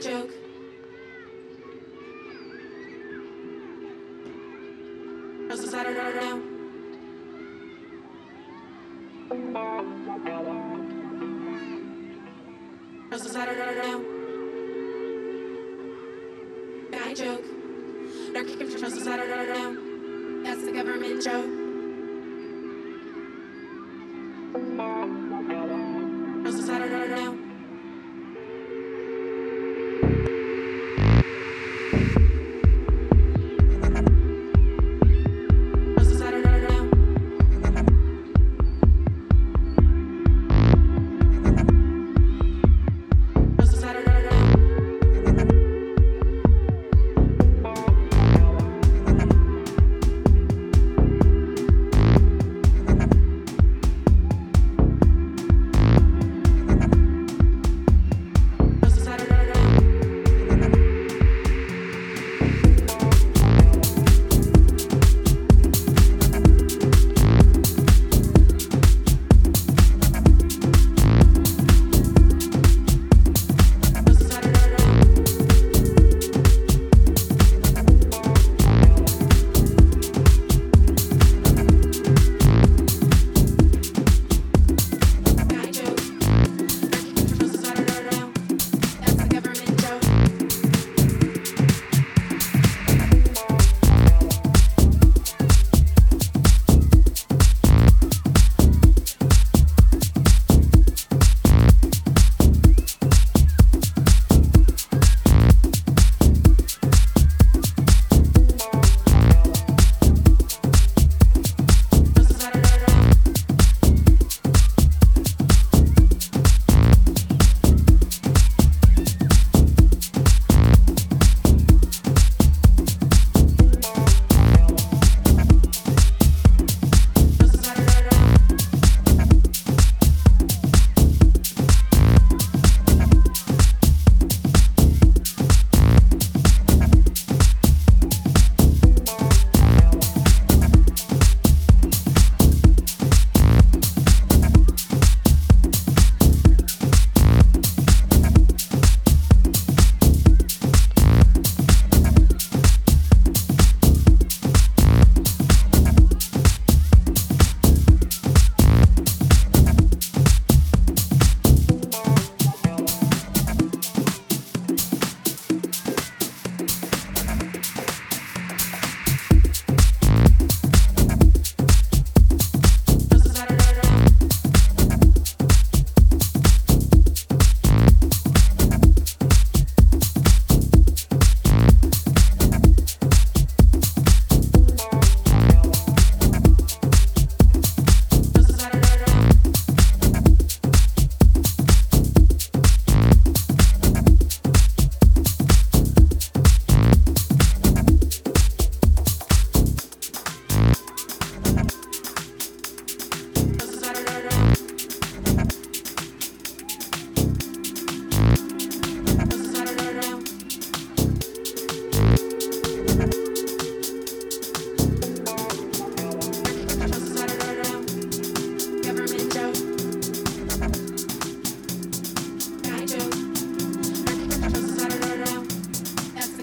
Joke. I joke. Kicking for just I don't know. That's the government joke.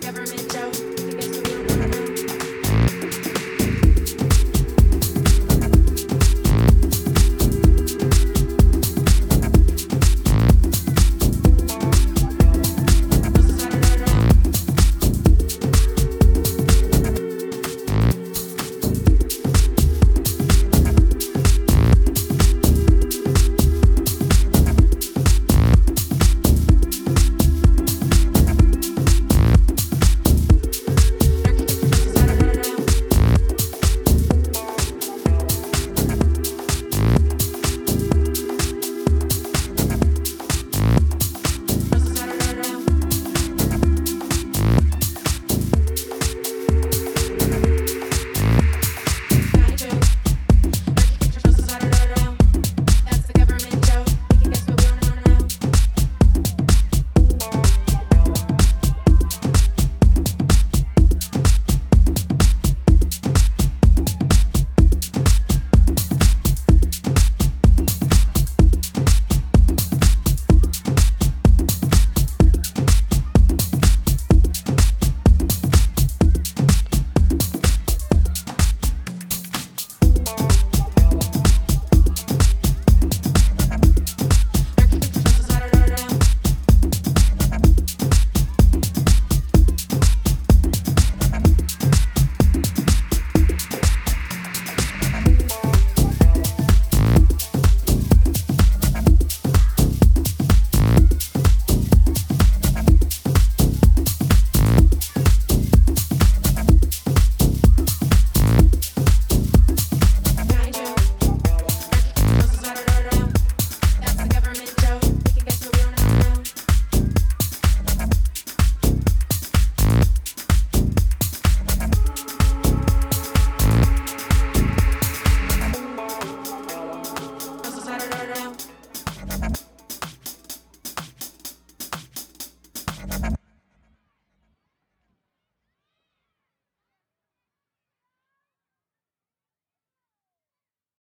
government